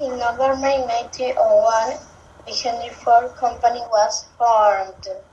In November nineteen oh one, the Henry Ford Company was formed.